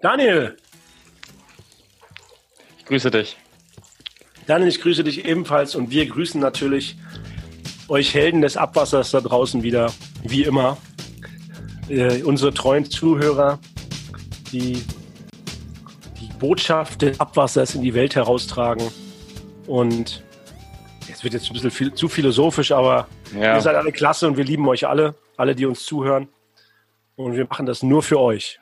Daniel, Ich grüße dich. Daniel, ich grüße dich ebenfalls und wir grüßen natürlich euch Helden des Abwassers da draußen wieder, wie immer. Äh, unsere treuen Zuhörer, die die Botschaft des Abwassers in die Welt heraustragen. Und es wird jetzt ein bisschen viel, zu philosophisch, aber Ja. ihr seid alle klasse und wir lieben euch alle, alle, die uns zuhören. Und wir machen das nur für euch.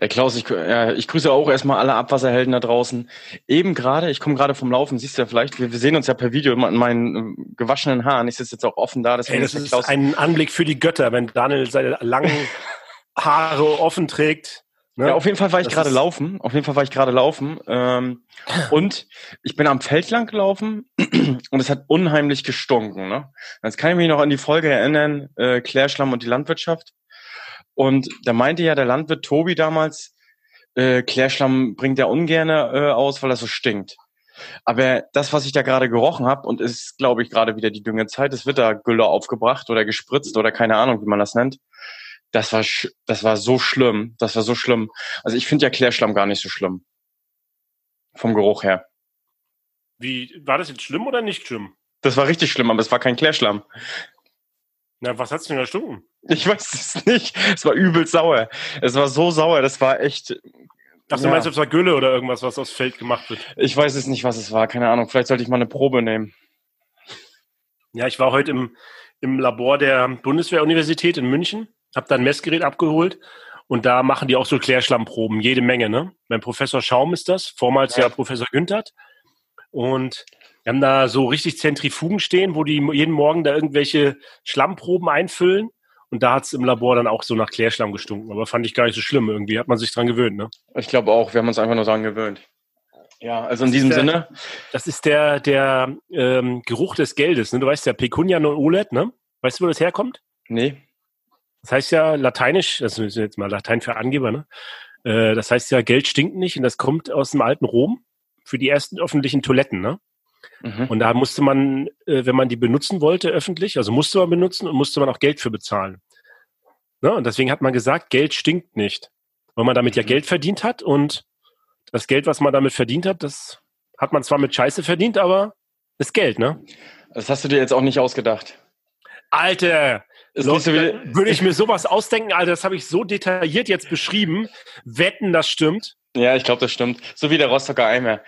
Herr Klaus, ich, ja, ich grüße auch erstmal alle Abwasserhelden da draußen. Eben gerade, ich komme gerade vom Laufen, siehst du ja vielleicht, wir, wir sehen uns ja per Video in meinen äh, gewaschenen Haaren. Ich sitze jetzt auch offen da. Ey, das ist Klaus, ein Anblick für die Götter, wenn Daniel seine langen Haare offen trägt. Ne? ja, auf jeden Fall war ich gerade laufen. Auf jeden Fall war ich gerade laufen. Ähm, und ich bin am Feld lang gelaufen und es hat unheimlich gestunken. Ne? Jetzt kann ich mich noch an die Folge erinnern, äh, Klärschlamm und die Landwirtschaft. Und da meinte ja der Landwirt Tobi damals, äh, Klärschlamm bringt er ungern äh, aus, weil er so stinkt. Aber das, was ich da gerade gerochen habe, und es ist, glaube ich, gerade wieder die Düngezeit, es wird da Gülle aufgebracht oder gespritzt oder keine Ahnung, wie man das nennt. Das war, das war so schlimm. Das war so schlimm. Also ich finde ja Klärschlamm gar nicht so schlimm. Vom Geruch her. Wie, war das jetzt schlimm oder nicht schlimm? Das war richtig schlimm, aber es war kein Klärschlamm. Na, was hat's denn da stunken? Ich weiß es nicht. Es war übel sauer. Es war so sauer, das war echt. Ach, du Ja. meinst, es war Gülle oder irgendwas, was aufs Feld gemacht wird? Ich weiß es nicht, was es war. Keine Ahnung. Vielleicht sollte ich mal eine Probe nehmen. Ja, ich war heute im, im Labor der Bundeswehruniversität in München, habe da ein Messgerät abgeholt und da machen die auch so Klärschlammproben, jede Menge, ne? Mein Professor Schaum ist das, vormals ja, Ja. Professor Günthert. Und wir haben da so richtig Zentrifugen stehen, wo die jeden Morgen da irgendwelche Schlammproben einfüllen. Und da hat's im Labor dann auch so nach Klärschlamm gestunken. Aber fand ich gar nicht so schlimm. Irgendwie hat man sich dran gewöhnt, ne? Ich glaube auch. Wir haben uns einfach nur daran gewöhnt. Ja, also in Das diesem der- Sinne. Das ist der, der ähm, Geruch des Geldes. Ne? Du weißt ja, Pecunia non olet, ne? Weißt du, wo das herkommt? Nee. Das heißt ja lateinisch, das ist jetzt mal Latein für Angeber, ne? Äh, das heißt ja, Geld stinkt nicht und das kommt aus dem alten Rom für die ersten öffentlichen Toiletten, ne? Mhm. Und da musste man, äh, wenn man die benutzen wollte öffentlich, also musste man benutzen und musste man auch Geld für bezahlen. Ne? Und deswegen hat man gesagt, Geld stinkt nicht, weil man damit ja Mhm. Geld verdient hat und das Geld, was man damit verdient hat, das hat man zwar mit Scheiße verdient, aber ist Geld, ne? Das hast du dir jetzt auch nicht ausgedacht. Alter, Leute, nicht so wie, würde ich mir sowas ausdenken, Alter, das habe ich so detailliert jetzt beschrieben. Wetten, das stimmt. ja, ich glaube, das stimmt. So wie der Rostocker Eimer.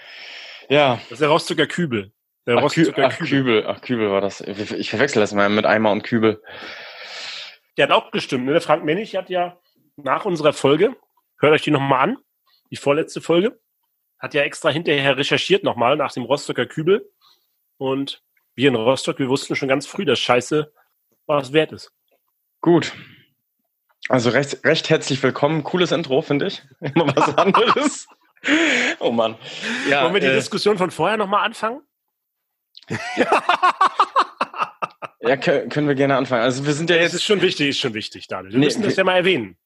Ja. Das ist der Rostocker Kübel. Der Ach, Rostocker ach, Kübel. Kübel. Ach, Kübel war das. Ich ich verwechsel das mal mit Eimer und Kübel. Der hat auch gestimmt. Ne? Der Frank Mennig hat ja nach unserer Folge, hört euch die nochmal an, die vorletzte Folge, hat ja extra hinterher recherchiert nochmal nach dem Rostocker Kübel. Und wir in Rostock, wir wussten schon ganz früh, dass Scheiße was wert ist. Gut. Also recht, recht herzlich willkommen. Cooles Intro, finde ich. Immer was anderes. oh Mann. Ja, Wollen wir die äh, Diskussion von vorher nochmal anfangen? ja kö- können wir gerne anfangen. Also wir sind ja Das jetzt ist schon wichtig, ist schon wichtig, Daniel. Wir Nee, müssen das ja mal erwähnen.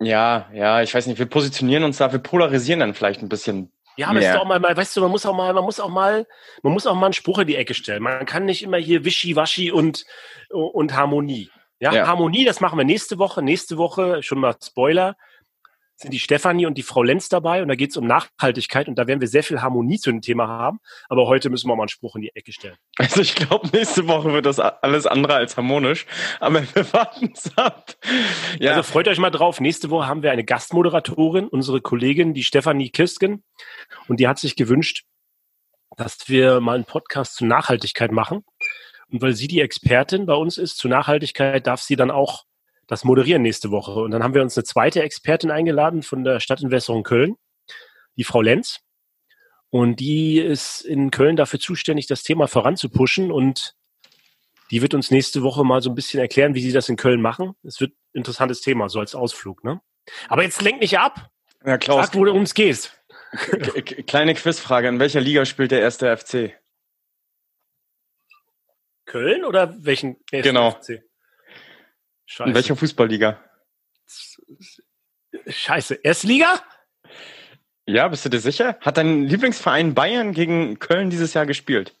Ja, ja, ich weiß nicht, wir positionieren uns da, wir polarisieren dann vielleicht ein bisschen. Ja, aber mehr. ist doch auch mal, mal, weißt du, man muss auch mal, man muss auch mal, man muss auch mal einen Spruch in die Ecke stellen. Man kann nicht immer hier Wischiwaschi und, und Harmonie. Ja, Ja. Harmonie, das machen wir nächste Woche. Nächste Woche, schon mal Spoiler, sind die Stefanie und die Frau Lenz dabei und da geht es um Nachhaltigkeit und da werden wir sehr viel Harmonie zu dem Thema haben. Aber heute müssen wir mal einen Spruch in die Ecke stellen. Also ich glaube, nächste Woche wird das alles andere als harmonisch. Aber wir warten es ab. Ja, Also freut euch mal drauf. Nächste Woche haben wir eine Gastmoderatorin, unsere Kollegin, die Stefanie Kirstgen. Und die hat sich gewünscht, dass wir mal einen Podcast zu Nachhaltigkeit machen. Und weil sie die Expertin bei uns ist zu Nachhaltigkeit, darf sie dann auch das moderieren nächste Woche. Und dann haben wir uns eine zweite Expertin eingeladen von der Stadtentwässerung Köln, die Frau Lenz. Und die ist in Köln dafür zuständig, das Thema voranzupushen. Und die wird uns nächste Woche mal so ein bisschen erklären, wie sie das in Köln machen. Es wird ein interessantes Thema, so als Ausflug. Ne? Aber jetzt lenk nicht ab. ja Klaus, Sag, wo du ums k- kleine Quizfrage. In welcher Liga spielt der erste FC? Köln oder welchen? Genau. FC? Scheiße. In welcher Fußballliga? Scheiße. Erstliga? Ja, bist du dir sicher? Hat dein Lieblingsverein Bayern gegen Köln dieses Jahr gespielt?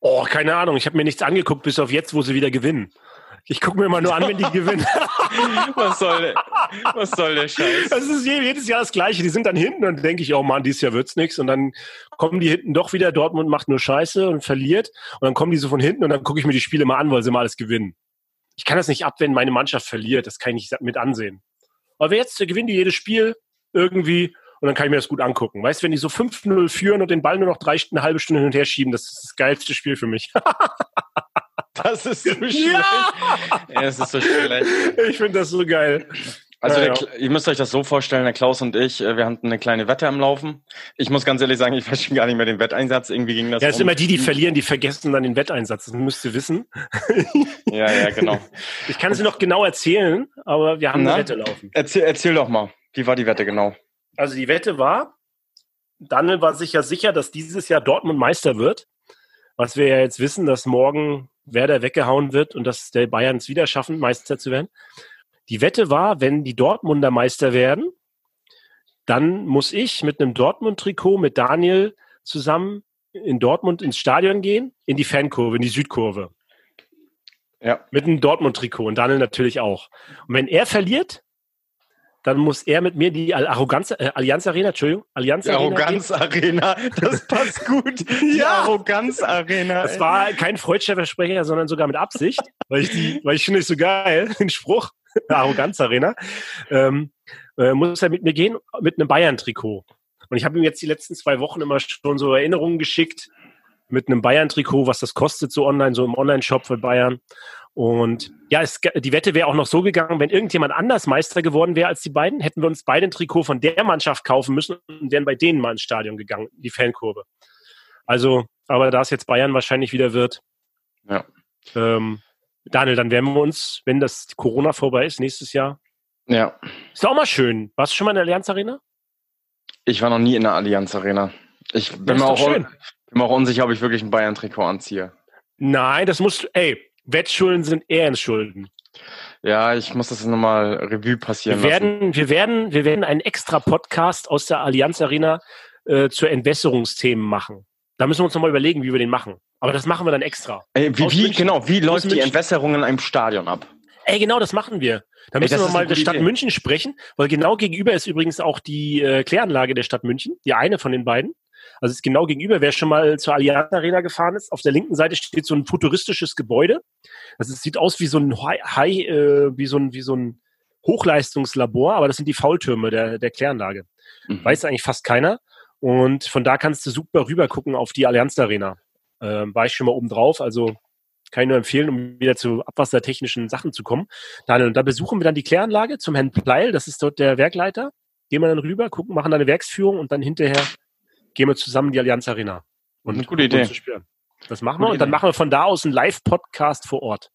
Oh, keine Ahnung. Ich habe mir nichts angeguckt, bis auf jetzt, wo sie wieder gewinnen. Ich gucke mir immer nur an, wenn die gewinnen. was, soll der, was soll der Scheiß? Das ist jedes Jahr das Gleiche. Die sind dann hinten und denke ich, oh Mann, dieses Jahr wird's nichts. Und dann kommen die hinten doch wieder. Dortmund macht nur Scheiße und verliert. Und dann kommen die so von hinten und dann gucke ich mir die Spiele mal an, weil sie mal alles gewinnen. Ich kann das nicht ab, wenn meine Mannschaft verliert. Das kann ich nicht mit ansehen. Aber jetzt gewinnen die jedes Spiel irgendwie und dann kann ich mir das gut angucken. Weißt du, wenn die so 5-0 führen und den Ball nur noch drei, eine halbe Stunde hin und her schieben, das ist das geilste Spiel für mich. Das ist so schlecht. Ja! Ja, es ist so schlecht. Ich finde das so geil. Also Ja, ja. Ihr müsst euch das so vorstellen, der Klaus und ich, äh, wir hatten eine kleine Wette am Laufen. Ich muss ganz ehrlich sagen, ich weiß schon gar nicht mehr den Wetteinsatz. Irgendwie ging das. Ja, es sind um. immer die, die verlieren, die vergessen dann den Wetteinsatz. Das müsst ihr wissen. ja, ja, genau. Ich kann es noch genau erzählen, aber wir haben Na? eine Wette laufen. Erzähl, erzähl doch mal, wie war die Wette genau? Also die Wette war, Daniel war sich ja sicher, dass dieses Jahr Dortmund Meister wird. Was wir ja jetzt wissen, dass morgen Werder weggehauen wird und dass der Bayern es wieder schaffen, Meister zu werden. Die Wette war, wenn die Dortmunder Meister werden, dann muss ich mit einem Dortmund-Trikot mit Daniel zusammen in Dortmund ins Stadion gehen, in die Fankurve, in die Südkurve. Ja. Mit einem Dortmund-Trikot und Daniel natürlich auch. Und wenn er verliert, dann muss er mit mir die Arroganz, äh, Allianz Arena, Entschuldigung, Allianz Die Arena. Arroganz Arena, das passt gut. Die Ja. Arroganz Arena. Das war kein freudscher Versprecher, sondern sogar mit Absicht, weil ich die, weil ich finde es so geil, den Spruch, Arroganz Arena, ähm, äh, muss er mit mir gehen mit einem Bayern-Trikot. Und ich habe ihm jetzt die letzten zwei Wochen immer schon so Erinnerungen geschickt mit einem Bayern-Trikot, was das kostet, so online, so im Online-Shop für Bayern. Und ja, es, die Wette wäre auch noch so gegangen, wenn irgendjemand anders Meister geworden wäre als die beiden, hätten wir uns beide ein Trikot von der Mannschaft kaufen müssen und wären bei denen mal ins Stadion gegangen, die Fankurve. Also, aber da es jetzt Bayern wahrscheinlich wieder wird, Ja. ähm, Daniel, dann werden wir uns, wenn das Corona vorbei ist, nächstes Jahr. Ja. Ist auch mal schön. Warst du schon mal in der Allianz Arena? Ich war noch nie in der Allianz Arena. Ich bin, mir doch auch, bin mir auch unsicher, ob ich wirklich ein Bayern-Trikot anziehe. Nein, das muss, ey, Wettschulden sind Ehrenschulden. Ja, ich muss das nochmal Revue passieren Wir lassen. werden, wir werden, wir werden einen extra Podcast aus der Allianz Arena äh, zu Entwässerungsthemen machen. Da müssen wir uns nochmal überlegen, wie wir den machen. Aber das machen wir dann extra. Ey, wie, wie, genau, wie läuft die. Entwässerung in einem Stadion ab? Ey, genau, das machen wir. Da Ey, müssen das wir mal eine der Stadt Idee. München sprechen, weil genau gegenüber ist übrigens auch die äh, Kläranlage der Stadt München, die eine von den beiden. Also es ist genau gegenüber, wer schon mal zur Allianz Arena gefahren ist. Auf der linken Seite steht so ein futuristisches Gebäude. Das ist, sieht aus wie so ein High, High äh, wie so ein, wie so ein Hochleistungslabor, aber das sind die Faultürme der, der Kläranlage. Mhm. Weiß eigentlich fast keiner. Und von da kannst du super rüber gucken auf die Allianz Arena. Ähm, war ich schon mal oben drauf, also kann ich nur empfehlen, um wieder zu abwassertechnischen Sachen zu kommen. Daniel, und da besuchen wir dann die Kläranlage zum Herrn Pleil, das ist dort der Werkleiter. Gehen wir dann rüber, gucken, machen da eine Werksführung und dann hinterher gehen wir zusammen in die Allianz Arena. Und Eine gute Idee. das machen Gute wir und dann Idee. machen wir von da aus einen Live-Podcast vor Ort.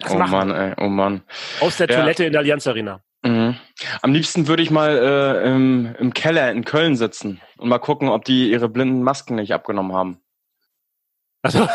Das Oh Mann, ey, oh Mann. aus der Ja. Toilette in der Allianz Arena. Mhm. Am liebsten würde ich mal äh, im, im Keller in Köln sitzen und mal gucken, ob die ihre blinden Masken nicht abgenommen haben. Also,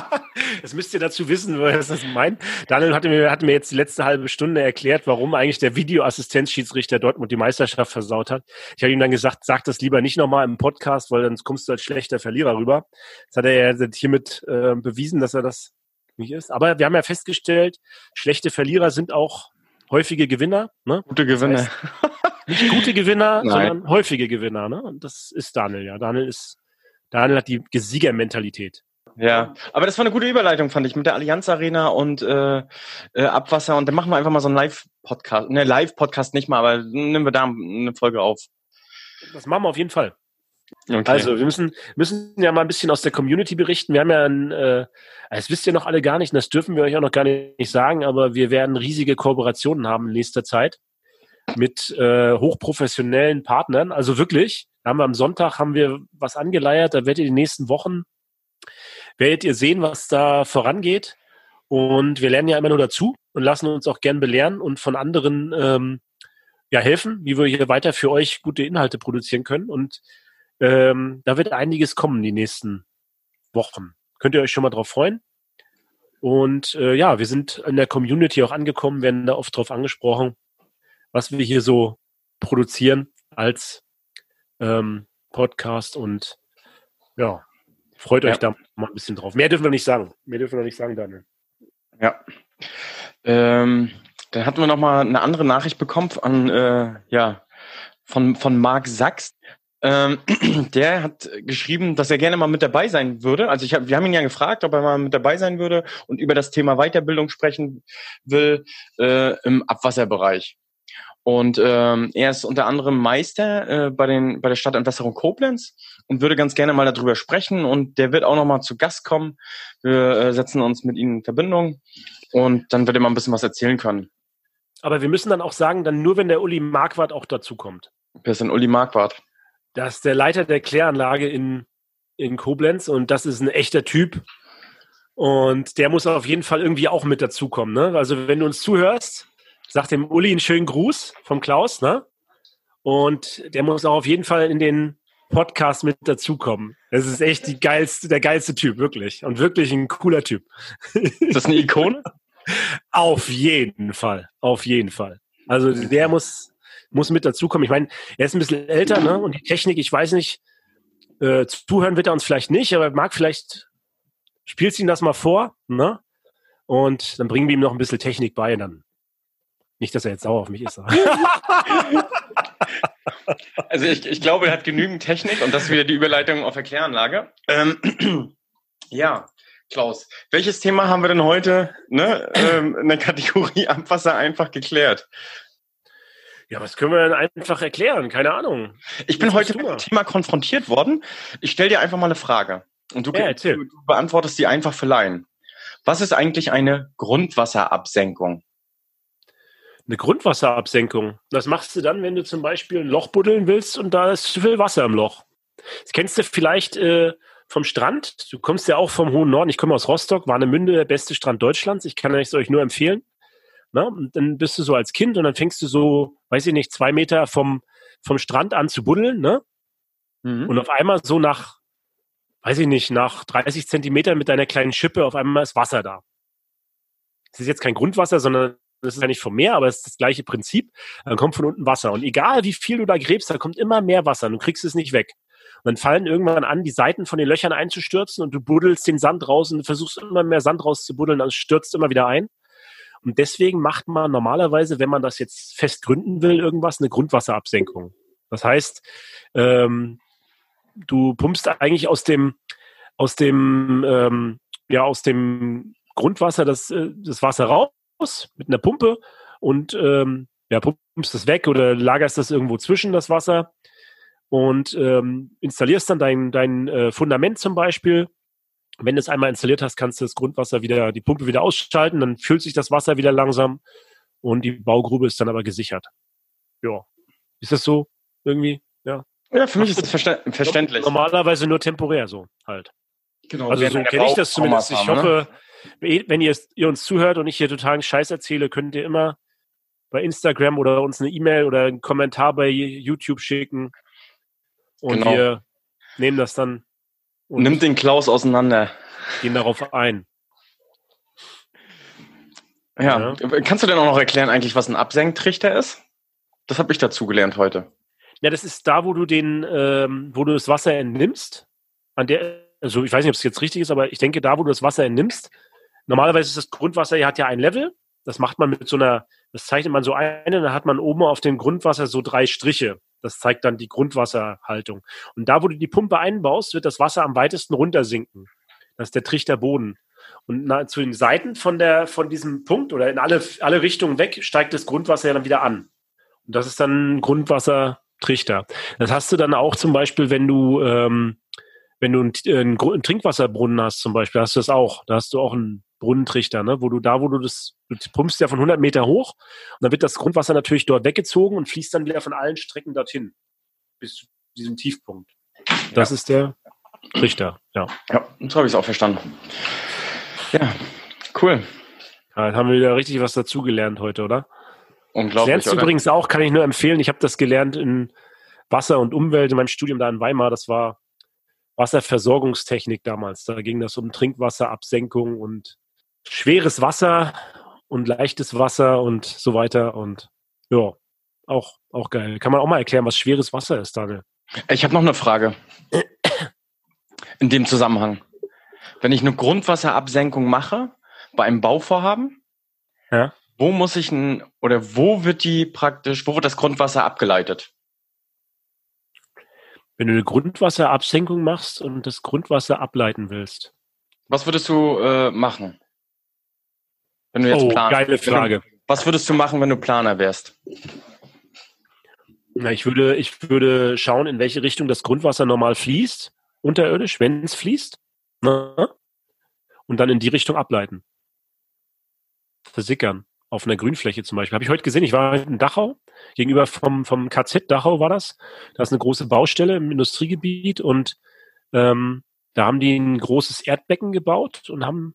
das müsst ihr dazu wissen, was das meint. Daniel hatte mir, hatte mir jetzt die letzte halbe Stunde erklärt, warum eigentlich der Videoassistenzschiedsrichter Dortmund die Meisterschaft versaut hat. Ich habe ihm dann gesagt, sag das lieber nicht nochmal im Podcast, weil dann kommst du als schlechter Verlierer rüber. Das hat er ja hiermit äh, bewiesen, dass er das nicht ist. Aber wir haben ja festgestellt, schlechte Verlierer sind auch häufige Gewinner. Ne? Gute Gewinne. Nicht gute Gewinner, Nein. sondern häufige Gewinner. Ne? Und das ist Daniel, ja. Daniel ist, Daniel hat die Siegermentalität. Ja, aber das war eine gute Überleitung, fand ich, mit der Allianz Arena und äh, äh, Abwasser. Und dann machen wir einfach mal so einen Live-Podcast. Ne, Live-Podcast nicht mal, aber nehmen wir da eine Folge auf. Das machen wir auf jeden Fall. Okay. Also, wir müssen, müssen ja mal ein bisschen aus der Community berichten. Wir haben ja ein, äh, das wisst ihr noch alle gar nicht, und das dürfen wir euch auch noch gar nicht sagen, aber wir werden riesige Kooperationen haben in nächster Zeit mit äh, hochprofessionellen Partnern. Also wirklich, haben wir am Sonntag haben wir was angeleiert, da werdet ihr die nächsten Wochen, werdet ihr sehen, was da vorangeht. Und wir lernen ja immer nur dazu und lassen uns auch gern belehren und von anderen ähm, ja helfen, wie wir hier weiter für euch gute Inhalte produzieren können. Und ähm, da wird einiges kommen die nächsten Wochen. Könnt ihr euch schon mal drauf freuen? Und äh, ja, wir sind in der Community auch angekommen, werden da oft drauf angesprochen, was wir hier so produzieren als ähm, Podcast und ja, freut euch Ja. da mal ein bisschen drauf. Mehr dürfen wir nicht sagen. Mehr dürfen wir nicht sagen, Daniel. Ja. Ähm, dann hatten wir noch mal eine andere Nachricht bekommen an, äh, ja, von, von Marc Sachs. Ähm, der hat geschrieben, dass er gerne mal mit dabei sein würde. Also ich hab, wir haben ihn ja gefragt, ob er mal mit dabei sein würde und über das Thema Weiterbildung sprechen will äh, im Abwasserbereich. Und ähm, er ist unter anderem Meister äh, bei, den, bei der Stadtentwässerung Koblenz und würde ganz gerne mal darüber sprechen. Und der wird auch noch mal zu Gast kommen. Wir äh, setzen uns mit ihm in Verbindung und dann wird er mal ein bisschen was erzählen können. Aber wir müssen dann auch sagen, dann nur wenn der Uli Marquardt auch dazu kommt. Wer ist denn Uli Marquardt? Das ist der Leiter der Kläranlage in, in Koblenz und das ist ein echter Typ. Und der muss auf jeden Fall irgendwie auch mit dazukommen. Ne? Also wenn du uns zuhörst, sag dem Uli einen schönen Gruß vom Klaus. Ne? Und der muss auch auf jeden Fall in den Podcast mit dazukommen. Das ist echt die geilste, der geilste Typ, wirklich. Und wirklich ein cooler Typ. Ist das eine Ikone? auf jeden Fall. Auf jeden Fall. Also der muss, muss mit dazukommen. Ich meine, er ist ein bisschen älter, ne? Und die Technik, ich weiß nicht, äh, zuhören wird er uns vielleicht nicht, aber mag vielleicht, spielst ihm das mal vor, ne? Und dann bringen wir ihm noch ein bisschen Technik bei, dann. Nicht, dass er jetzt sauer auf mich ist. also ich, ich glaube, er hat genügend Technik und das ist wieder die Überleitung auf der Kläranlage. Ähm, ja, Klaus, welches Thema haben wir denn heute ne, ähm, in der Kategorie Abwasser einfach geklärt? Ja, was können wir denn einfach erklären? Keine Ahnung. Ich bin heute mit dem Thema konfrontiert worden. Ich stelle dir einfach mal eine Frage. Und du, ja, du, du beantwortest die einfach für Laien. Was ist eigentlich eine Grundwasserabsenkung? Eine Grundwasserabsenkung. Das machst du dann, wenn du zum Beispiel ein Loch buddeln willst und da ist zu viel Wasser im Loch. Das kennst du vielleicht äh, vom Strand. Du kommst ja auch vom hohen Norden. Ich komme aus Rostock, Warnemünde, der beste Strand Deutschlands. Ich kann es euch nur empfehlen. Ne? Und dann bist du so als Kind und dann fängst du so, weiß ich nicht, zwei Meter vom, vom Strand an zu buddeln, ne? Mhm. Und auf einmal so nach, weiß ich nicht, nach 30 Zentimetern mit deiner kleinen Schippe, auf einmal ist Wasser da. Es ist jetzt kein Grundwasser, sondern das ist ja nicht vom Meer, aber es ist das gleiche Prinzip. Dann kommt von unten Wasser. Und egal wie viel du da gräbst, da kommt immer mehr Wasser. Du kriegst es nicht weg. Und dann fallen irgendwann an, die Seiten von den Löchern einzustürzen und du buddelst den Sand raus und versuchst immer mehr Sand rauszubuddeln, dann stürzt immer wieder ein. Und deswegen macht man normalerweise, wenn man das jetzt fest gründen will, irgendwas, eine Grundwasserabsenkung. Das heißt, ähm, du pumpst eigentlich aus dem, aus dem, ähm, ja, aus dem Grundwasser das, äh, das Wasser raus mit einer Pumpe und ähm, ja, pumpst das weg oder lagerst das irgendwo zwischen das Wasser und ähm, installierst dann dein, dein äh, Fundament zum Beispiel wenn du es einmal installiert hast, kannst du das Grundwasser wieder, die Pumpe wieder ausschalten, dann füllt sich das Wasser wieder langsam und die Baugrube ist dann aber gesichert. Ja. Ist das so irgendwie? Ja. Ja, für mich ist das verständlich. Normalerweise nur temporär so halt. Genau. Also so kenne ich das zumindest. Ich haben, hoffe, ne? Wenn ihr, ihr, uns zuhört und ich hier totalen Scheiß erzähle, könnt ihr immer bei Instagram oder uns eine E-Mail oder einen Kommentar bei YouTube schicken. Und genau. wir nehmen das dann und Nimmt den Klaus auseinander. Gehen darauf ein. Ja. ja. Kannst du denn auch noch erklären eigentlich, was ein Absenktrichter ist? Das habe ich dazu gelernt heute. Ja, das ist da, wo du den, ähm, wo du das Wasser entnimmst. An der, also ich weiß nicht, ob es jetzt richtig ist, aber ich denke, da, wo du das Wasser entnimmst, normalerweise ist das Grundwasser, ja hat ja ein Level. Das macht man mit so einer, das zeichnet man so ein, dann hat man oben auf dem Grundwasser so drei Striche. Das zeigt dann die Grundwasserhaltung. Und da, wo du die Pumpe einbaust, wird das Wasser am weitesten runtersinken. Das ist der Trichterboden. Und na, zu den Seiten von, der, von diesem Punkt oder in alle, alle Richtungen weg steigt das Grundwasser ja dann wieder an. Und das ist dann ein Grundwassertrichter. Das hast du dann auch zum Beispiel, wenn du, ähm, wenn du einen, einen, einen Trinkwasserbrunnen hast zum Beispiel, hast du das auch. Da hast du auch einen Brunnentrichter, ne? wo du da, wo du das, du pumpst ja von 100 Meter hoch und dann wird das Grundwasser natürlich dort weggezogen und fließt dann wieder von allen Strecken dorthin bis zu diesem Tiefpunkt. Das ja. ist der Trichter, ja. Ja, so habe ich es auch verstanden. Ja, cool. Ja, jetzt haben wir wieder richtig was dazugelernt heute, oder? Unglaublich. Lernst du übrigens auch, kann ich nur empfehlen. Ich habe das gelernt in Wasser und Umwelt in meinem Studium da in Weimar. Das war Wasserversorgungstechnik damals. Da ging das um Trinkwasserabsenkung und schweres Wasser und leichtes Wasser und so weiter. Und ja, auch, auch geil. Kann man auch mal erklären, was schweres Wasser ist, Daniel? Ich habe noch eine Frage. In dem Zusammenhang. Wenn ich eine Grundwasserabsenkung mache bei einem Bauvorhaben, Ja. Wo muss ich ein, oder wo wird die praktisch, wo wird das Grundwasser abgeleitet? Wenn du eine Grundwasserabsenkung machst und das Grundwasser ableiten willst. Was würdest du äh, machen? Wenn du jetzt oh, Plan, geile Frage. Du, was würdest du machen, wenn du Planer wärst? Na, ich würde, ich würde schauen, in welche Richtung das Grundwasser normal fließt, unterirdisch, wenn es fließt. Ne? Und dann in die Richtung ableiten. Versickern. Auf einer Grünfläche zum Beispiel. Habe ich heute gesehen, ich war in Dachau, gegenüber vom, vom KZ Dachau war das. Da ist eine große Baustelle im Industriegebiet und ähm, da haben die ein großes Erdbecken gebaut und haben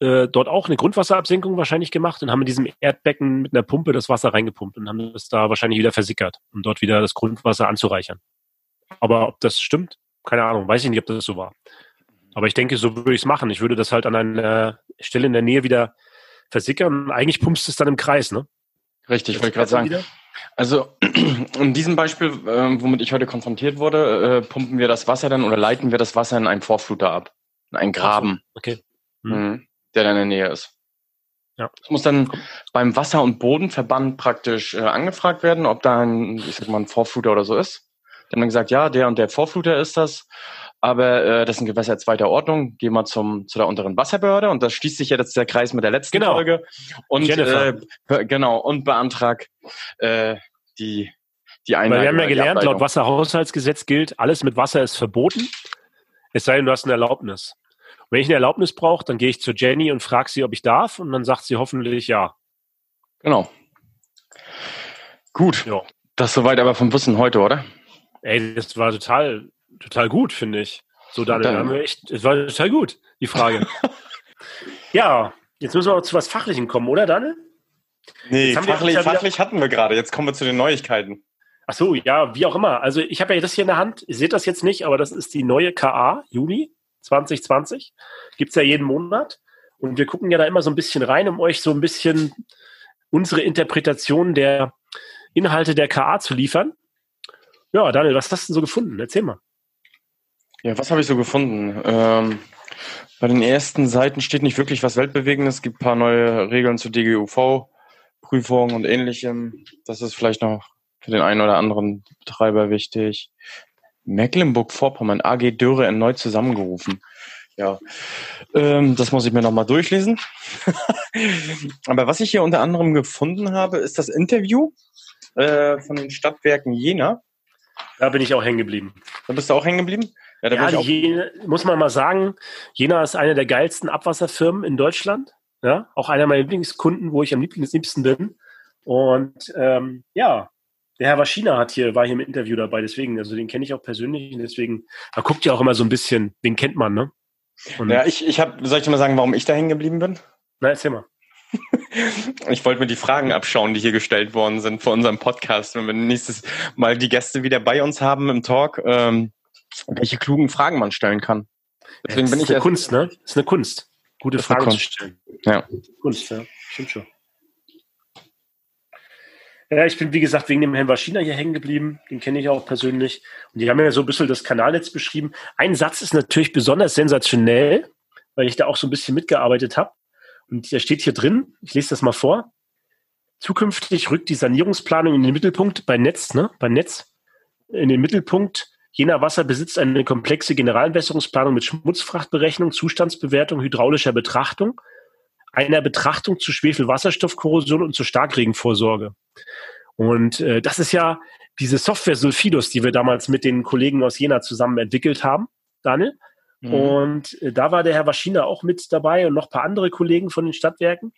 äh, dort auch eine Grundwasserabsenkung wahrscheinlich gemacht und haben in diesem Erdbecken mit einer Pumpe das Wasser reingepumpt und haben das da wahrscheinlich wieder versickert, um dort wieder das Grundwasser anzureichern. Aber ob das stimmt, keine Ahnung, weiß ich nicht, ob das so war. Aber ich denke, so würde ich es machen. Ich würde das halt an einer Stelle in der Nähe wieder versickern. Eigentlich pumpst es dann im Kreis, ne? Richtig, wollte ich gerade sagen. Wieder? Also in diesem Beispiel, äh, womit ich heute konfrontiert wurde, äh, pumpen wir das Wasser dann oder leiten wir das Wasser in einen Vorfluter ab. In einen Graben. Okay. Hm. Mhm der da in der Nähe ist. Ja. Es muss dann beim Wasser- und Bodenverband praktisch äh, angefragt werden, ob da ein, ich sag mal, ein Vorfluter oder so ist. Dann haben wir gesagt, ja, der und der Vorfluter ist das, aber äh, das ist ein Gewässer zweiter Ordnung. Gehen wir zum zu der unteren Wasserbehörde und das schließt sich ja jetzt der Kreis mit der letzten genau. Folge und äh, genau und beantrag äh, die die Einlage. Weil wir haben ja gelernt, laut Wasserhaushaltsgesetz gilt, alles mit Wasser ist verboten, es sei denn, du hast eine Erlaubnis. Wenn ich eine Erlaubnis brauche, dann gehe ich zu Jenny und frage sie, ob ich darf und dann sagt sie hoffentlich ja. Genau. Gut. Ja. Das soweit aber vom Wissen heute, oder? Ey, das war total, total gut, finde ich. So, Daniel, dann, haben wir echt, das war total gut, die Frage. ja, jetzt müssen wir auch zu was Fachlichem kommen, oder, Daniel? Nee, fachlich, ja fachlich hatten wir gerade. Jetzt kommen wir zu den Neuigkeiten. Ach so, ja, wie auch immer. Also ich habe ja das hier in der Hand. Ihr seht das jetzt nicht, aber das ist die neue KA Juni. 2020. Gibt es ja jeden Monat. Und wir gucken ja da immer so ein bisschen rein, um euch so ein bisschen unsere Interpretation der Inhalte der KA zu liefern. Ja, Daniel, was hast du denn so gefunden? Erzähl mal. Ja, was habe ich so gefunden? Ähm, bei den ersten Seiten steht nicht wirklich was Weltbewegendes. Es gibt ein paar neue Regeln zur DGUV-Prüfung und ähnlichem. Das ist vielleicht noch für den einen oder anderen Betreiber wichtig. Mecklenburg-Vorpommern, AG Dürre erneut zusammengerufen. Ja, ähm, das muss ich mir nochmal durchlesen. Aber was ich hier unter anderem gefunden habe, ist das Interview äh, von den Stadtwerken Jena. Da bin ich auch hängen geblieben. Da bist du auch hängen geblieben? Ja, da ja Jena, muss man mal sagen, Jena ist eine der geilsten Abwasserfirmen in Deutschland. Ja, auch einer meiner Lieblingskunden, wo ich am liebsten bin. Und ähm, ja, der Herr Waschina hat hier, war hier im Interview dabei, deswegen, also den kenne ich auch persönlich und deswegen, man guckt ja auch immer so ein bisschen, wen kennt man, ne? Und ja, ich, ich habe, soll ich dir mal sagen, warum ich da hängen geblieben bin? Na, erzähl mal. ich wollte mir die Fragen abschauen, die hier gestellt worden sind vor unserem Podcast, wenn wir nächstes Mal die Gäste wieder bei uns haben im Talk, ähm, welche klugen Fragen man stellen kann. Deswegen ja, bin ich eine Kunst, ne? Das ist eine Kunst, gute Fragen zu stellen. Ja. Kunst, ja, stimmt schon. Ja, ich bin, wie gesagt, wegen dem Herrn Waschina hier hängen geblieben. Den kenne ich auch persönlich. Und die haben ja so ein bisschen das Kanalnetz beschrieben. Ein Satz ist natürlich besonders sensationell, weil ich da auch so ein bisschen mitgearbeitet habe. Und der steht hier drin. Ich lese das mal vor. Zukünftig rückt die Sanierungsplanung in den Mittelpunkt bei Netz, ne? Bei Netz in den Mittelpunkt. Jener Wasser besitzt eine komplexe Generalentwässerungsplanung mit Schmutzfrachtberechnung, Zustandsbewertung, hydraulischer Betrachtung, einer Betrachtung zu Schwefelwasserstoffkorrosion und zur Starkregenvorsorge. Und äh, das ist ja diese Software Sulfidos, die wir damals mit den Kollegen aus Jena zusammen entwickelt haben, Daniel. Mhm. Und äh, da war der Herr Waschina auch mit dabei und noch ein paar andere Kollegen von den Stadtwerken.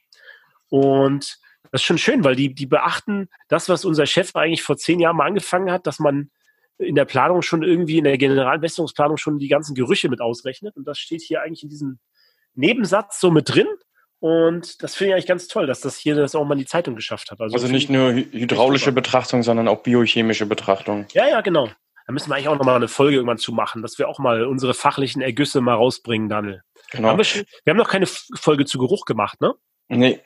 Und das ist schon schön, weil die, die beachten das, was unser Chef eigentlich vor zehn Jahren mal angefangen hat, dass man in der Planung schon irgendwie, in der Generalbesserungsplanung schon die ganzen Gerüche mit ausrechnet. Und das steht hier eigentlich in diesem Nebensatz so mit drin. Und das finde ich eigentlich ganz toll, dass das hier das auch mal in die Zeitung geschafft hat. Also, also nicht nur hydraulische Betrachtung, sondern auch biochemische Betrachtung. Ja, ja, genau. Da müssen wir eigentlich auch nochmal eine Folge irgendwann zu machen, dass wir auch mal unsere fachlichen Ergüsse mal rausbringen, Daniel. Genau. Haben wir, schon, wir, haben noch keine Folge zu Geruch gemacht, ne? Nee.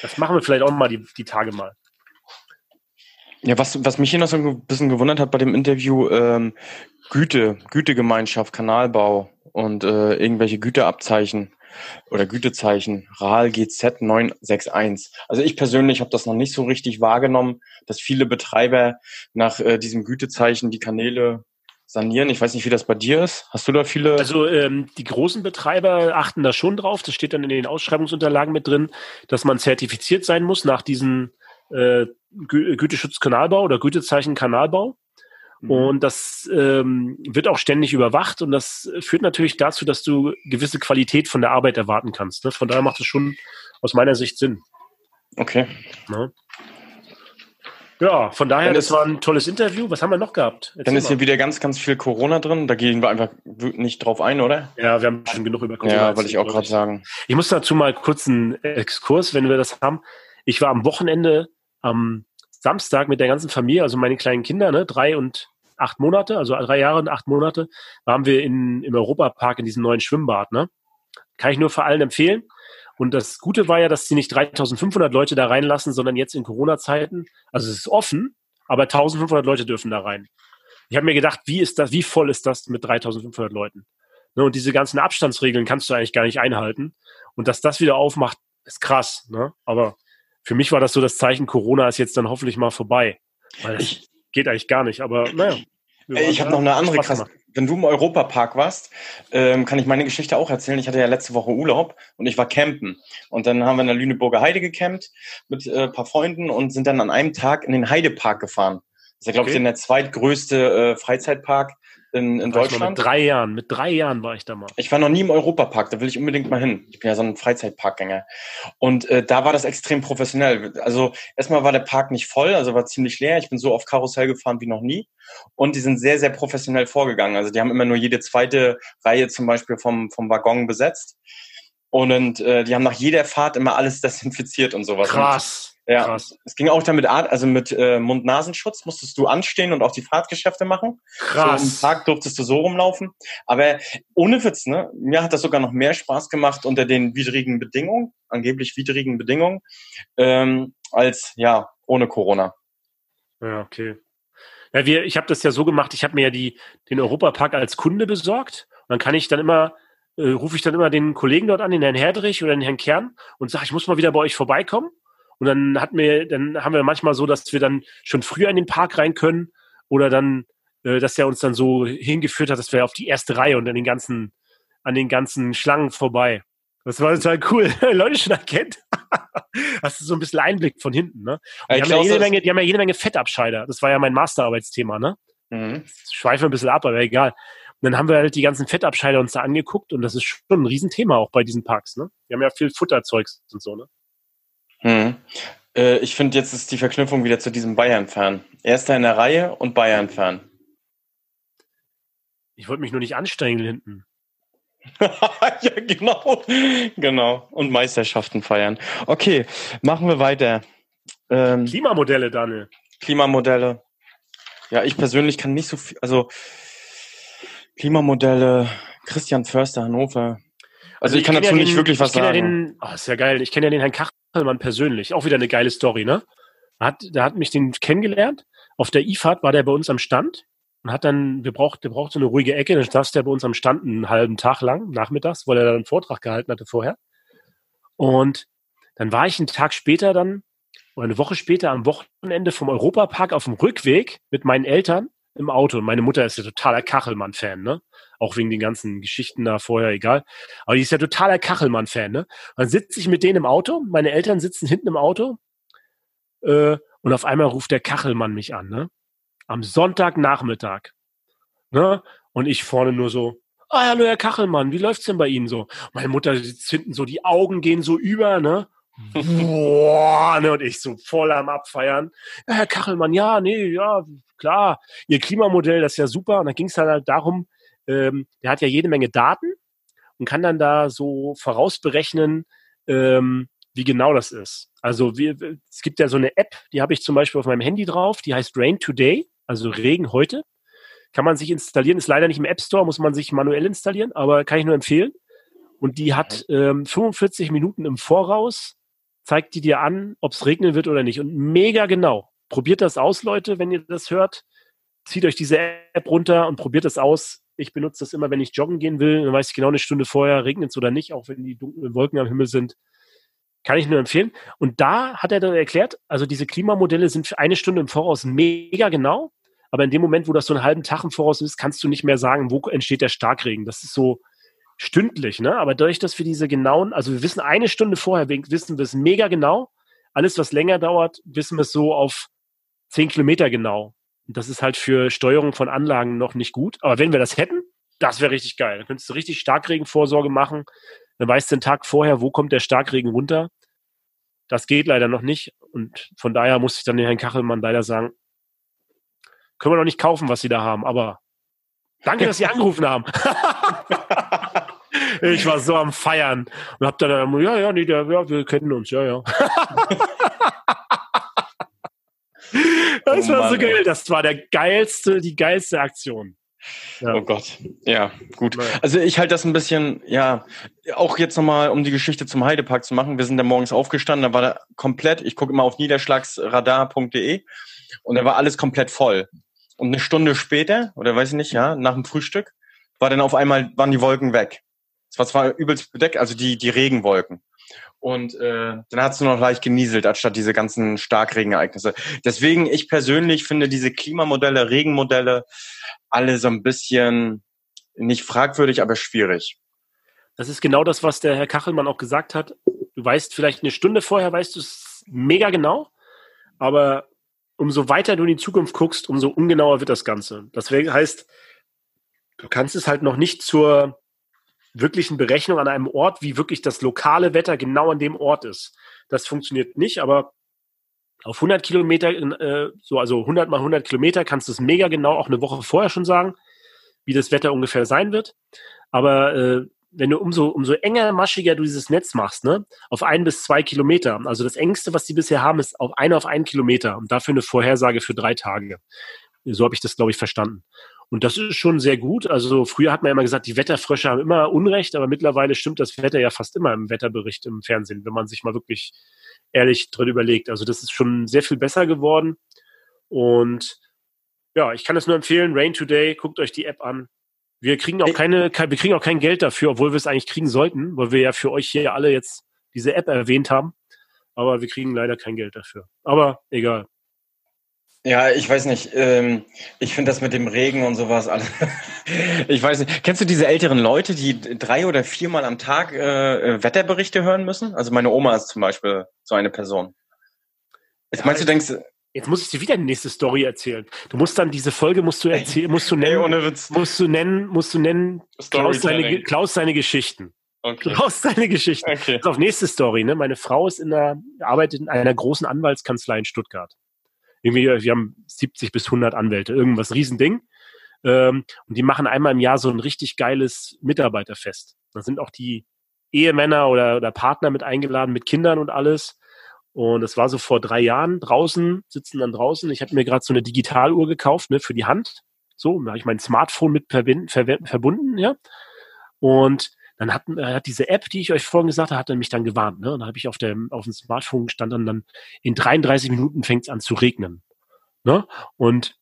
Das machen wir vielleicht auch mal die, die Tage mal. Ja, was, was mich hier noch so ein bisschen gewundert hat bei dem Interview, ähm, Güte, Gütegemeinschaft, Kanalbau und äh, irgendwelche Güteabzeichen. Oder Gütezeichen RAL GZ 961. Also ich persönlich habe das noch nicht so richtig wahrgenommen, dass viele Betreiber nach äh, diesem Gütezeichen die Kanäle sanieren. Ich weiß nicht, wie das bei dir ist. Hast du da viele? Also ähm, die großen Betreiber achten da schon drauf. Das steht dann in den Ausschreibungsunterlagen mit drin, dass man zertifiziert sein muss nach diesem äh, Gü Güteschutzkanalbau oder Gütezeichen Kanalbau. Mhm. Und das ähm, wird auch ständig überwacht und das führt natürlich dazu, dass du gewisse Qualität von der Arbeit erwarten kannst. Ne? Von daher macht es schon aus meiner Sicht Sinn. Okay. Ne? Ja, von daher, das war ein tolles Interview. Was haben wir noch gehabt? Erzähl dann ist mal. hier wieder ganz, ganz viel Corona drin. Da gehen wir einfach nicht drauf ein, oder? Ja, wir haben schon genug über Corona. Ja, wollte ich auch gerade sagen. Ich muss dazu mal kurz einen Exkurs, wenn wir das haben. Ich war am Wochenende am Samstag mit der ganzen Familie, also meine kleinen Kinder, ne, drei und acht Monate, also drei Jahre und acht Monate, waren wir in, im Europapark in diesem neuen Schwimmbad. Ne? Kann ich nur für allen empfehlen. Und das Gute war ja, dass sie nicht 3500 Leute da reinlassen, sondern jetzt in Corona-Zeiten, also es ist offen, aber 1500 Leute dürfen da rein. Ich habe mir gedacht, wie ist das, wie voll ist das mit 3500 Leuten? Ne, und diese ganzen Abstandsregeln kannst du eigentlich gar nicht einhalten. Und dass das wieder aufmacht, ist krass. Ne? Aber für mich war das so das Zeichen, Corona ist jetzt dann hoffentlich mal vorbei. Weil das ich, geht eigentlich gar nicht, aber naja. Ich habe noch eine andere krasse. Wenn du im Europapark warst, ähm, kann ich meine Geschichte auch erzählen. Ich hatte ja letzte Woche Urlaub und ich war campen. Und dann haben wir in der Lüneburger Heide gecampt mit äh, ein paar Freunden und sind dann an einem Tag in den Heidepark gefahren. Das ist ja, glaube okay. ich, der zweitgrößte äh, Freizeitpark in, in Deutschland. Mit drei Jahren, mit drei Jahren war ich da mal. Ich war noch nie im Europapark, da will ich unbedingt mal hin. Ich bin ja so ein Freizeitparkgänger. Und äh, da war das extrem professionell. Also erstmal war der Park nicht voll, also war ziemlich leer. Ich bin so auf Karussell gefahren wie noch nie. Und die sind sehr, sehr professionell vorgegangen. Also die haben immer nur jede zweite Reihe zum Beispiel vom, vom Waggon besetzt. Und äh, die haben nach jeder Fahrt immer alles desinfiziert und sowas. Krass. Ja, Krass. es ging auch damit, also mit äh, Mund-Nasenschutz musstest du anstehen und auch die Fahrtgeschäfte machen. Krass. So im Tag durftest du so rumlaufen. Aber ohne Witz, ne? Mir hat das sogar noch mehr Spaß gemacht unter den widrigen Bedingungen, angeblich widrigen Bedingungen, ähm, als ja ohne Corona. Ja, okay. Ja, wir, ich habe das ja so gemacht, ich habe mir ja die, den Europapark als Kunde besorgt. Und dann kann ich dann immer, äh, rufe ich dann immer den Kollegen dort an, den Herrn Herdrich oder den Herrn Kern und sage, ich muss mal wieder bei euch vorbeikommen. Und dann hatten wir, dann haben wir manchmal so, dass wir dann schon früher in den Park rein können oder dann, äh, dass er uns dann so hingeführt hat, dass wir auf die erste Reihe und an den ganzen, an den ganzen Schlangen vorbei. Das war total cool. Leute schon erkennt. Hast du so ein bisschen Einblick von hinten, ne? Die haben, ja jede Menge, die haben ja jede Menge Fettabscheider. Das war ja mein Masterarbeitsthema, ne? Mhm. Schweife ein bisschen ab, aber egal. Und dann haben wir halt die ganzen Fettabscheider uns da angeguckt und das ist schon ein Riesenthema auch bei diesen Parks, ne? Die haben ja viel Futterzeugs und so, ne? Hm. Äh, ich finde, jetzt ist die Verknüpfung wieder zu diesem Bayern-Fan. Erster in der Reihe und Bayern-Fan. Ich wollte mich nur nicht anstrengen hinten. ja, genau. Genau. Und Meisterschaften feiern. Okay, machen wir weiter. Ähm, Klimamodelle, Daniel. Klimamodelle. Ja, ich persönlich kann nicht so viel, also Klimamodelle, Christian Förster, Hannover. Also, also ich, ich kann dazu ja nicht den, wirklich was sagen. Ja den, oh, ist ja geil. Ich kenne ja den Herrn Kach Mann persönlich. Auch wieder eine geile Story, ne? Hat, der hat mich den kennengelernt. Auf der IFAD war der bei uns am Stand und hat dann, wir braucht, der braucht so eine ruhige Ecke, dann saß der bei uns am Stand einen halben Tag lang, nachmittags, weil er dann einen Vortrag gehalten hatte vorher. Und dann war ich einen Tag später dann, oder eine Woche später am Wochenende vom Europapark auf dem Rückweg mit meinen Eltern im Auto. Und meine Mutter ist ja totaler Kachelmann-Fan, ne? Auch wegen den ganzen Geschichten da vorher, egal. Aber die ist ja totaler Kachelmann-Fan, ne? Dann sitze ich mit denen im Auto, meine Eltern sitzen hinten im Auto, äh, und auf einmal ruft der Kachelmann mich an, ne? Am Sonntagnachmittag. Ne? Und ich vorne nur so, ah, hallo Herr Kachelmann, wie läuft's denn bei Ihnen so? Meine Mutter sitzt hinten so, die Augen gehen so über, ne? Boah, ne, und ich so voll am Abfeiern. Ja, Herr Kachelmann, ja, nee, ja, klar, Ihr Klimamodell, das ist ja super. Und dann ging es halt darum, ähm, der hat ja jede Menge Daten und kann dann da so vorausberechnen, ähm, wie genau das ist. Also wir, es gibt ja so eine App, die habe ich zum Beispiel auf meinem Handy drauf, die heißt Rain Today, also Regen heute. Kann man sich installieren, ist leider nicht im App Store, muss man sich manuell installieren, aber kann ich nur empfehlen. Und die hat ähm, 45 Minuten im Voraus zeigt die dir an, ob es regnen wird oder nicht. Und mega genau. Probiert das aus, Leute, wenn ihr das hört. Zieht euch diese App runter und probiert das aus. Ich benutze das immer, wenn ich joggen gehen will. Dann weiß ich genau eine Stunde vorher, regnet es oder nicht, auch wenn die dunklen Wolken am Himmel sind. Kann ich nur empfehlen. Und da hat er dann erklärt, also diese Klimamodelle sind für eine Stunde im Voraus mega genau. Aber in dem Moment, wo das so einen halben Tag im Voraus ist, kannst du nicht mehr sagen, wo entsteht der Starkregen. Das ist so stündlich, ne? Aber dadurch, dass wir diese genauen, also wir wissen eine Stunde vorher, wissen wir es mega genau. Alles, was länger dauert, wissen wir es so auf zehn Kilometer genau. Das ist halt für Steuerung von Anlagen noch nicht gut. Aber wenn wir das hätten, das wäre richtig geil. Dann könntest du richtig Starkregenvorsorge machen. Dann weißt du den Tag vorher, wo kommt der Starkregen runter. Das geht leider noch nicht. Und von daher muss ich dann den Herrn Kachelmann leider sagen, können wir noch nicht kaufen, was sie da haben. Aber danke, dass Sie angerufen haben. ich war so am Feiern und hab dann, ja, ja, nee, ja, wir kennen uns, ja, ja. das oh war Mann, so geil. Das war der geilste, die geilste Aktion. Ja. Oh Gott. Ja, gut. Also ich halte das ein bisschen, ja, auch jetzt nochmal, um die Geschichte zum Heidepark zu machen. Wir sind da morgens aufgestanden, da war da komplett, ich gucke immer auf niederschlagsradar.de und da war alles komplett voll. Und eine Stunde später, oder weiß ich nicht, ja, nach dem Frühstück, war dann auf einmal, waren die Wolken weg. Es war zwar übelst bedeckt, also die, die Regenwolken. Und äh, dann hat es nur noch leicht genieselt, anstatt diese ganzen Starkregenereignisse. Deswegen, ich persönlich finde diese Klimamodelle, Regenmodelle, alle so ein bisschen nicht fragwürdig, aber schwierig. Das ist genau das, was der Herr Kachelmann auch gesagt hat. Du weißt vielleicht eine Stunde vorher, weißt du es mega genau, aber umso weiter du in die Zukunft guckst, umso ungenauer wird das Ganze. Das heißt, du kannst es halt noch nicht zur wirklichen Berechnung an einem Ort, wie wirklich das lokale Wetter genau an dem Ort ist. Das funktioniert nicht, aber auf 100 Kilometer, äh, so also 100 mal 100 Kilometer, kannst du es mega genau auch eine Woche vorher schon sagen, wie das Wetter ungefähr sein wird. Aber äh, wenn du umso, umso enger, maschiger du dieses Netz machst, ne, auf ein bis zwei Kilometer, also das engste, was die bisher haben, ist auf eine auf einen Kilometer und dafür eine Vorhersage für drei Tage. So habe ich das, glaube ich, verstanden. Und das ist schon sehr gut. Also früher hat man ja immer gesagt, die Wetterfrösche haben immer Unrecht, aber mittlerweile stimmt das Wetter ja fast immer im Wetterbericht im Fernsehen, wenn man sich mal wirklich ehrlich drin überlegt. Also das ist schon sehr viel besser geworden. Und ja, ich kann es nur empfehlen. Rain Today, guckt euch die App an. Wir kriegen auch keine, wir kriegen auch kein Geld dafür, obwohl wir es eigentlich kriegen sollten, weil wir ja für euch hier alle jetzt diese App erwähnt haben. Aber wir kriegen leider kein Geld dafür. Aber egal. Ja, ich weiß nicht. Ähm, ich finde das mit dem Regen und sowas alles. ich weiß nicht. Kennst du diese älteren Leute, die drei oder viermal am Tag äh, Wetterberichte hören müssen? Also meine Oma ist zum Beispiel so eine Person. Jetzt ja, meinst du, denkst Jetzt muss ich dir wieder die nächste Story erzählen. Du musst dann diese Folge musst du erzählen, musst du nennen, ohne Witz. musst du nennen, musst du nennen, Klaus seine, Klaus seine Geschichten. Okay. Klaus seine Geschichten. Okay. auf nächste Story. Ne? Meine Frau ist in der, arbeitet in einer großen Anwaltskanzlei in Stuttgart. Irgendwie, wir haben 70 bis 100 Anwälte, irgendwas Riesending. Ähm, und die machen einmal im Jahr so ein richtig geiles Mitarbeiterfest. Da sind auch die Ehemänner oder, oder Partner mit eingeladen, mit Kindern und alles. Und das war so vor drei Jahren draußen, sitzen dann draußen. Ich habe mir gerade so eine Digitaluhr gekauft, ne, für die Hand. So, da habe ich mein Smartphone mit verbunden, ja. Und dann hat, äh, hat diese App, die ich euch vorhin gesagt habe, hat mich dann gewarnt. Ne? Und dann habe ich auf dem, auf dem Smartphone gestanden, dann in 33 Minuten fängt es an zu regnen. Ne? Und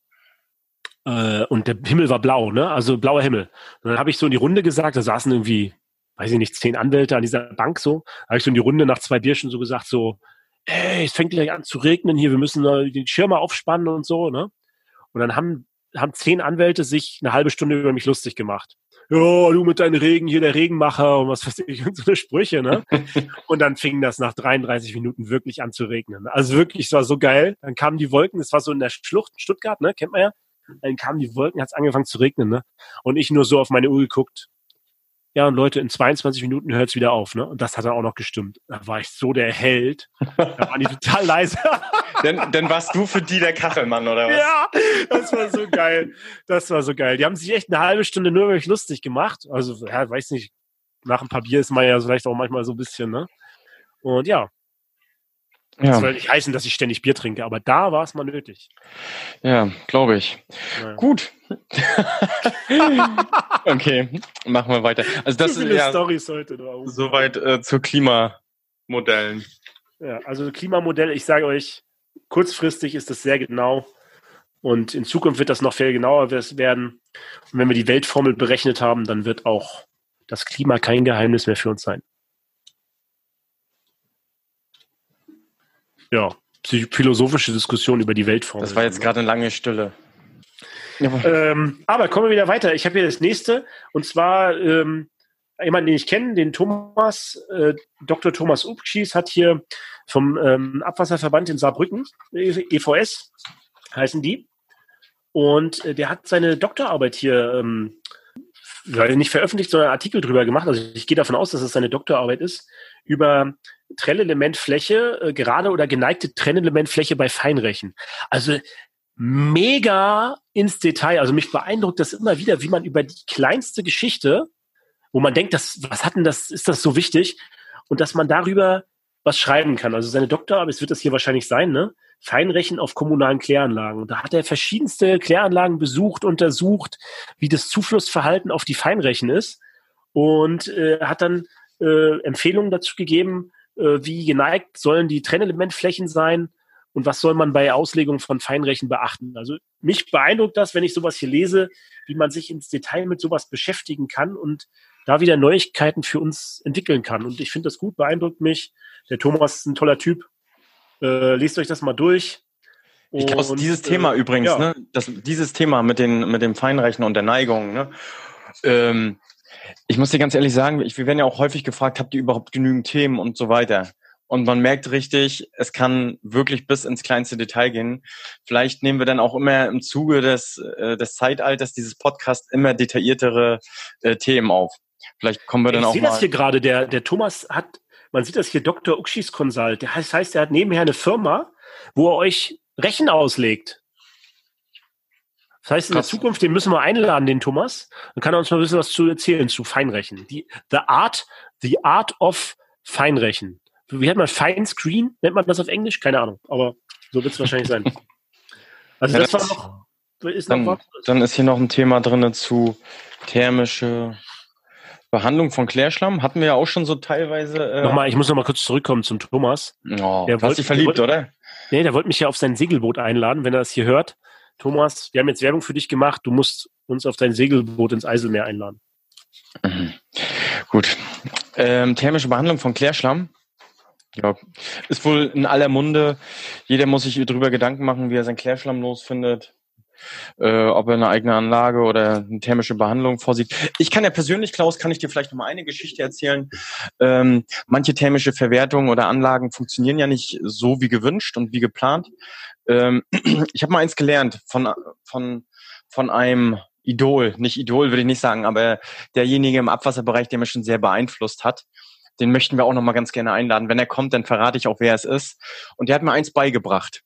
äh, und der Himmel war blau, ne? Also blauer Himmel. Und dann habe ich so in die Runde gesagt, da saßen irgendwie, weiß ich nicht, zehn Anwälte an dieser Bank so. Habe ich so in die Runde nach zwei Bierchen so gesagt, so, ey, es fängt gleich an zu regnen hier, wir müssen die Schirme aufspannen und so, ne? Und dann haben, haben zehn Anwälte sich eine halbe Stunde über mich lustig gemacht. Ja, du mit deinen Regen, hier der Regenmacher und was weiß ich, und so eine Sprüche, ne? und dann fing das nach 33 Minuten wirklich an zu regnen. Also wirklich, es war so geil. Dann kamen die Wolken, es war so in der Schlucht in Stuttgart, ne? Kennt man ja. Dann kamen die Wolken, hat es angefangen zu regnen, ne? Und ich nur so auf meine Uhr geguckt, ja, und Leute, in 22 Minuten hört es wieder auf, ne? Und das hat dann auch noch gestimmt. Da war ich so der Held. Da waren die total leise. dann, dann warst du für die der Kachelmann, oder was? Ja, das war so geil. Das war so geil. Die haben sich echt eine halbe Stunde nur wirklich lustig gemacht. Also, ja, weiß nicht, nach ein paar Bier ist man ja vielleicht auch manchmal so ein bisschen, ne? Und ja, ja. Das soll nicht heißen, dass ich ständig Bier trinke, aber da war es mal nötig. Ja, glaube ich. Ja. Gut. okay, machen wir weiter. Also das ist ja Storys heute drauf. Soweit äh, zu Klimamodellen. Ja, also Klimamodell, ich sage euch, kurzfristig ist das sehr genau Und in Zukunft wird das noch viel genauer werden. Und wenn wir die Weltformel berechnet haben, dann wird auch das Klima kein Geheimnis mehr für uns sein. Ja, philosophische Diskussion über die Weltformel. Das war jetzt gerade eine lange Stille. Ähm, aber kommen wir wieder weiter. Ich habe hier das nächste und zwar ähm, jemanden, den ich kenne, den Thomas, äh, Dr. Thomas Upschis hat hier vom ähm, Abwasserverband in Saarbrücken, EVS heißen die, und äh, der hat seine Doktorarbeit hier ähm, nicht veröffentlicht, sondern Artikel drüber gemacht. Also ich gehe davon aus, dass es seine Doktorarbeit ist, über Trennelementfläche, äh, gerade oder geneigte Trennelementfläche bei Feinrechen. Also mega ins Detail. Also mich beeindruckt das immer wieder, wie man über die kleinste Geschichte, wo man denkt, das, was hat denn das, ist das so wichtig? Und dass man darüber was schreiben kann. Also seine Doktorarbeit, es wird das hier wahrscheinlich sein, ne? Feinrechen auf kommunalen Kläranlagen. Da hat er verschiedenste Kläranlagen besucht, untersucht, wie das Zuflussverhalten auf die Feinrechen ist und äh, hat dann äh, Empfehlungen dazu gegeben, äh, wie geneigt sollen die Trennelementflächen sein und was soll man bei Auslegung von Feinrechen beachten. Also mich beeindruckt das, wenn ich sowas hier lese, wie man sich ins Detail mit sowas beschäftigen kann und da wieder Neuigkeiten für uns entwickeln kann. Und ich finde das gut, beeindruckt mich. Der Thomas ist ein toller Typ. Äh, lest euch das mal durch. Ich glaube, dieses äh, Thema übrigens, ja. ne, das, dieses Thema mit den mit dem Feinrechen und der Neigung, ne, ähm, ich muss dir ganz ehrlich sagen, ich, wir werden ja auch häufig gefragt, habt ihr überhaupt genügend Themen und so weiter. Und man merkt richtig, es kann wirklich bis ins kleinste Detail gehen. Vielleicht nehmen wir dann auch immer im Zuge des, äh, des Zeitalters dieses Podcasts immer detailliertere äh, Themen auf. Vielleicht kommen wir dann ich auch. Ich sehe das hier gerade. Der, der Thomas hat, man sieht das hier, Dr. Uxis Consult. Der heißt, heißt, er hat nebenher eine Firma, wo er euch Rechen auslegt. Das heißt, in Krass. der Zukunft, den müssen wir einladen, den Thomas. Dann kann er uns mal ein bisschen was zu erzählen zu Feinrechen. Die, the Art, the Art of Feinrechen. Wie nennt man Fine Screen? Nennt man das auf Englisch? Keine Ahnung. Aber so wird es wahrscheinlich sein. Also ja, das, das, war noch, ist dann, noch was? Dann ist hier noch ein Thema drin zu thermische Behandlung von Klärschlamm. Hatten wir ja auch schon so teilweise. Äh nochmal, ich muss noch mal kurz zurückkommen zum Thomas. Oh, der hast dich verliebt, wollt, oder? Nee, der wollte mich ja auf sein Segelboot einladen, wenn er das hier hört. Thomas, wir haben jetzt Werbung für dich gemacht, du musst uns auf dein Segelboot ins Eiselmeer einladen. Mhm. Gut. Ähm, thermische Behandlung von Klärschlamm. Ja, ist wohl in aller Munde. Jeder muss sich darüber Gedanken machen, wie er sein Klärschlamm losfindet. Äh, ob er eine eigene Anlage oder eine thermische Behandlung vorsieht. Ich kann ja persönlich, Klaus, kann ich dir vielleicht noch mal eine Geschichte erzählen. Ähm, manche thermische Verwertungen oder Anlagen funktionieren ja nicht so wie gewünscht und wie geplant. Ähm, ich habe mal eins gelernt von, von, von einem Idol, nicht Idol würde ich nicht sagen, aber derjenige im Abwasserbereich, der mich schon sehr beeinflusst hat. Den möchten wir auch noch mal ganz gerne einladen. Wenn er kommt, dann verrate ich auch, wer es ist. Und der hat mir eins beigebracht.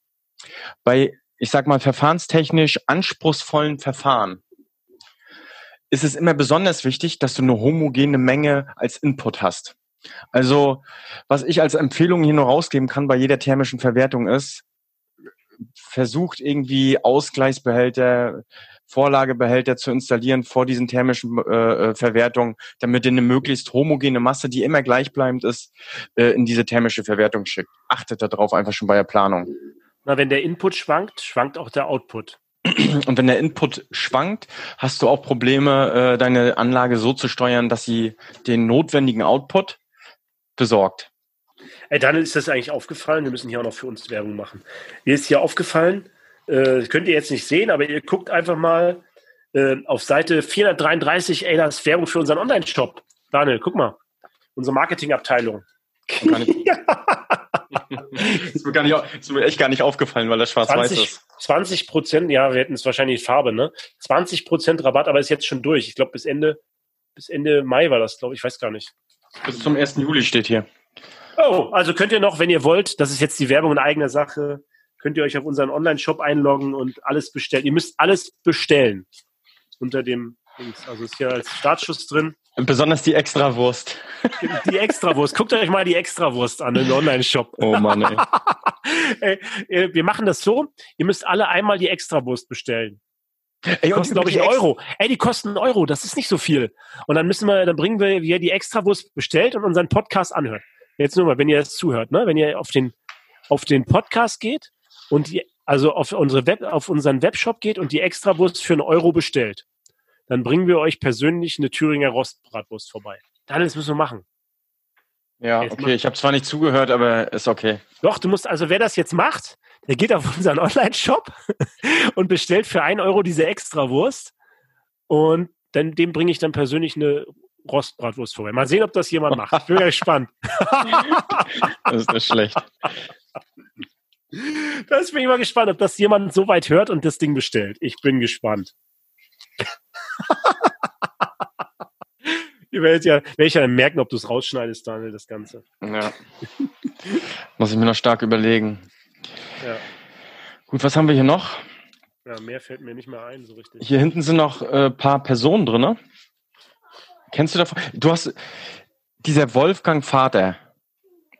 Bei, ich sag mal, verfahrenstechnisch anspruchsvollen Verfahren ist es immer besonders wichtig, dass du eine homogene Menge als Input hast. Also, was ich als Empfehlung hier nur rausgeben kann bei jeder thermischen Verwertung ist, versucht irgendwie Ausgleichsbehälter, Vorlagebehälter zu installieren vor diesen thermischen äh, äh, Verwertungen, damit ihr eine möglichst homogene Masse, die immer gleichbleibend ist, äh, in diese thermische Verwertung schickt. Achtet darauf einfach schon bei der Planung. Na, wenn der Input schwankt, schwankt auch der Output. Und wenn der Input schwankt, hast du auch Probleme, äh, deine Anlage so zu steuern, dass sie den notwendigen Output besorgt. Ey, Daniel, ist das eigentlich aufgefallen? Wir müssen hier auch noch für uns Werbung machen. Mir ist hier aufgefallen, äh, könnt ihr jetzt nicht sehen, aber ihr guckt einfach mal äh, auf Seite 433, ey, das ist Werbung für unseren Online-Shop. Daniel, guck mal. Unsere Marketingabteilung. ist, mir gar nicht, ist mir echt gar nicht aufgefallen, weil das schwarz-weiß ist. 20 Prozent, ja, wir hätten es wahrscheinlich Farbe, ne? 20 Prozent Rabatt, aber ist jetzt schon durch. Ich glaube, bis Ende, bis Ende Mai war das, glaube ich, ich weiß gar nicht. Bis zum 1. Juli steht hier. Oh, also könnt ihr noch, wenn ihr wollt, das ist jetzt die Werbung in eigener Sache, könnt ihr euch auf unseren Online-Shop einloggen und alles bestellen. Ihr müsst alles bestellen unter dem Dings. Also ist hier als Startschuss drin. Besonders die Extrawurst. Die Extrawurst. Guckt euch mal die Extrawurst an im Online-Shop. Oh Mann, ey. ey. Wir machen das so, ihr müsst alle einmal die Extrawurst bestellen. Die Ey, kosten, glaube ich, einen Euro. Ey, die kosten einen Euro, das ist nicht so viel. Und dann müssen wir, dann bringen wir, wie ihr die Extrawurst bestellt und unseren Podcast anhört. Jetzt nur mal, wenn ihr das zuhört, ne? Wenn ihr auf den, auf den Podcast geht und die, also auf, unsere Web, auf unseren Webshop geht und die Extrawurst für einen Euro bestellt, dann bringen wir euch persönlich eine Thüringer Rostbratwurst vorbei. Alles müssen wir machen. Ja, jetzt okay. Ich habe zwar nicht zugehört, aber ist okay. Doch, du musst, also wer das jetzt macht, der geht auf unseren Online-Shop und bestellt für einen Euro diese Extrawurst. Und dann, dem bringe ich dann persönlich eine Rostbratwurst vorbei. Mal sehen, ob das jemand macht. Ich bin gespannt. das ist nicht schlecht. Das bin ich mal gespannt, ob das jemand so weit hört und das Ding bestellt. Ich bin gespannt. Ihr werdet ja, werde ich ja merken, ob du es rausschneidest, Daniel, das Ganze. Ja. Muss ich mir noch stark überlegen. Ja. Gut, was haben wir hier noch? Ja, mehr fällt mir nicht mehr ein, so richtig. Hier hinten sind noch ein äh, paar Personen drin, ne? Kennst du davon? Du hast dieser Wolfgang Vater.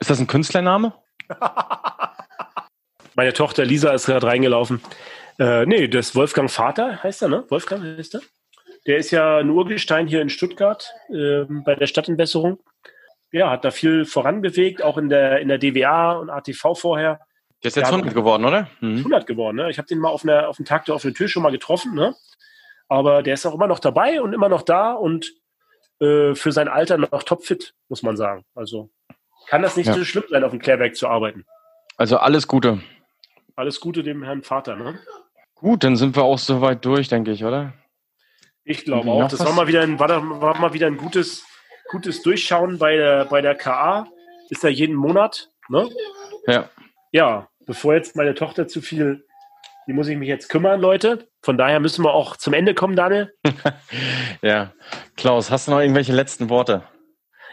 Ist das ein Künstlername? Meine Tochter Lisa ist gerade reingelaufen. Äh, nee, das Wolfgang Vater heißt er, ne? Wolfgang heißt er. Der ist ja ein Urgestein hier in Stuttgart äh, bei der Stadtentwässerung. Ja, hat da viel voranbewegt, auch in der, in der DWA und ATV vorher. Der ist jetzt ja, 100 geworden, oder? Mhm. 100 geworden, ne? Ich habe den mal auf, einer, auf dem Tag der offenen Tür schon mal getroffen, ne? Aber der ist auch immer noch dabei und immer noch da und äh, für sein Alter noch topfit, muss man sagen. Also kann das nicht ja. so schlimm sein, auf dem Klärwerk zu arbeiten. Also alles Gute. Alles Gute dem Herrn Vater, ne? Gut, dann sind wir auch soweit durch, denke ich, oder? Ich glaube auch. Das war mal wieder ein, war, war mal wieder ein gutes, gutes Durchschauen bei der, bei der KA. Ist ja jeden Monat, ne? Ja. Ja, bevor jetzt meine Tochter zu viel, die muss ich mich jetzt kümmern, Leute. Von daher müssen wir auch zum Ende kommen, Daniel. ja. Klaus, hast du noch irgendwelche letzten Worte?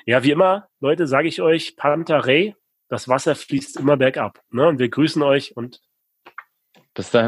Ja, wie immer, Leute, sage ich euch, Panther Ray, das Wasser fließt immer bergab. Ne? Und wir grüßen euch und bis dann.